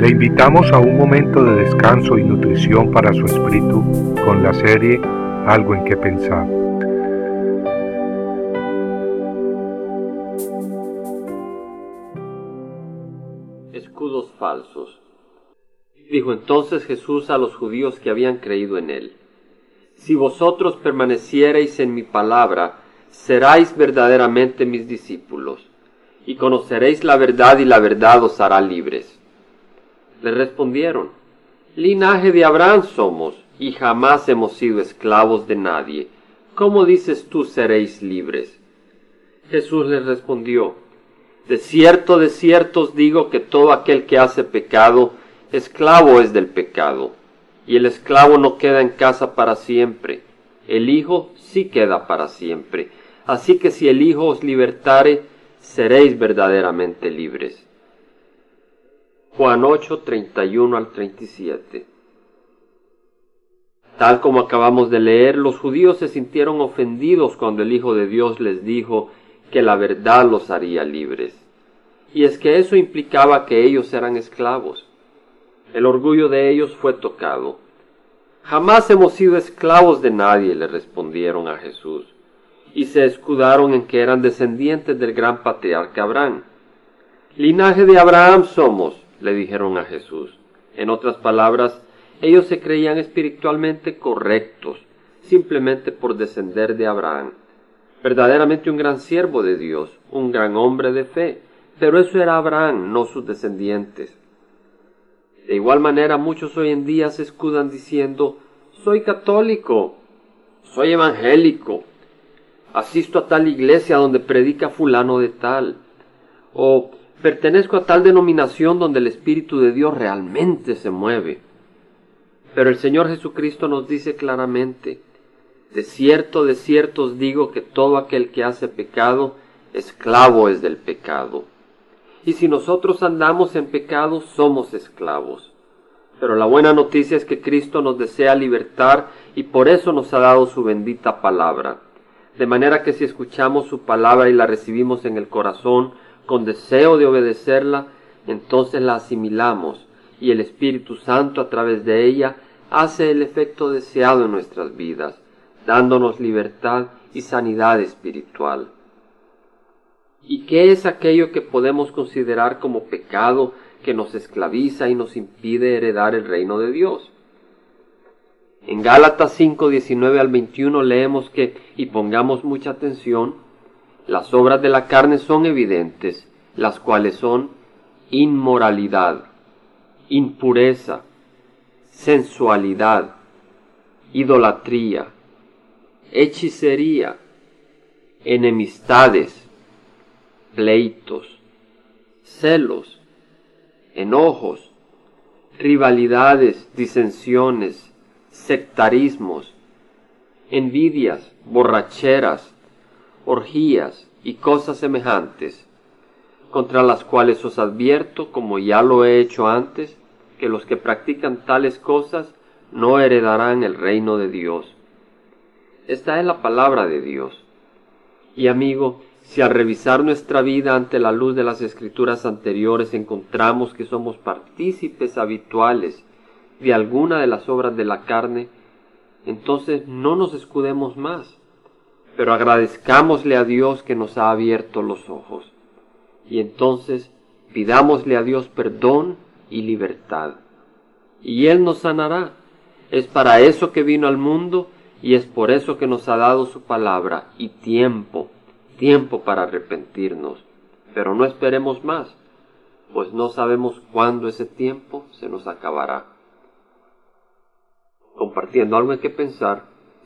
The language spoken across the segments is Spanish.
Le invitamos a un momento de descanso y nutrición para su espíritu con la serie Algo en que pensar. Escudos falsos. Dijo entonces Jesús a los judíos que habían creído en él. Si vosotros permaneciereis en mi palabra, seráis verdaderamente mis discípulos, y conoceréis la verdad y la verdad os hará libres. Le respondieron, Linaje de Abraham somos, y jamás hemos sido esclavos de nadie. ¿Cómo dices tú seréis libres? Jesús les respondió, De cierto, de cierto os digo que todo aquel que hace pecado, esclavo es del pecado. Y el esclavo no queda en casa para siempre, el Hijo sí queda para siempre. Así que si el Hijo os libertare, seréis verdaderamente libres. Juan 8, 31 al 37. Tal como acabamos de leer, los judíos se sintieron ofendidos cuando el Hijo de Dios les dijo que la verdad los haría libres. Y es que eso implicaba que ellos eran esclavos. El orgullo de ellos fue tocado. Jamás hemos sido esclavos de nadie, le respondieron a Jesús, y se escudaron en que eran descendientes del gran patriarca Abraham. Linaje de Abraham somos, le dijeron a Jesús. En otras palabras, ellos se creían espiritualmente correctos, simplemente por descender de Abraham. Verdaderamente un gran siervo de Dios, un gran hombre de fe, pero eso era Abraham, no sus descendientes. De igual manera, muchos hoy en día se escudan diciendo, soy católico, soy evangélico, asisto a tal iglesia donde predica fulano de tal, o Pertenezco a tal denominación donde el Espíritu de Dios realmente se mueve. Pero el Señor Jesucristo nos dice claramente, de cierto, de cierto os digo que todo aquel que hace pecado, esclavo es del pecado. Y si nosotros andamos en pecado, somos esclavos. Pero la buena noticia es que Cristo nos desea libertar y por eso nos ha dado su bendita palabra. De manera que si escuchamos su palabra y la recibimos en el corazón, con deseo de obedecerla, entonces la asimilamos y el Espíritu Santo a través de ella hace el efecto deseado en nuestras vidas, dándonos libertad y sanidad espiritual. ¿Y qué es aquello que podemos considerar como pecado que nos esclaviza y nos impide heredar el reino de Dios? En Gálatas 5, 19 al 21 leemos que, y pongamos mucha atención, las obras de la carne son evidentes, las cuales son inmoralidad, impureza, sensualidad, idolatría, hechicería, enemistades, pleitos, celos, enojos, rivalidades, disensiones, sectarismos, envidias, borracheras, orgías y cosas semejantes, contra las cuales os advierto, como ya lo he hecho antes, que los que practican tales cosas no heredarán el reino de Dios. Esta es la palabra de Dios. Y amigo, si al revisar nuestra vida ante la luz de las escrituras anteriores encontramos que somos partícipes habituales de alguna de las obras de la carne, entonces no nos escudemos más pero agradezcámosle a Dios que nos ha abierto los ojos. Y entonces pidámosle a Dios perdón y libertad. Y Él nos sanará. Es para eso que vino al mundo y es por eso que nos ha dado su palabra y tiempo, tiempo para arrepentirnos. Pero no esperemos más, pues no sabemos cuándo ese tiempo se nos acabará. Compartiendo algo en que pensar,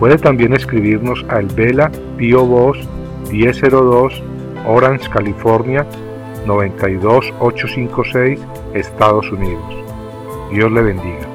Puede también escribirnos al Vela Pio Box 1002 Orange, California 92856, Estados Unidos. Dios le bendiga.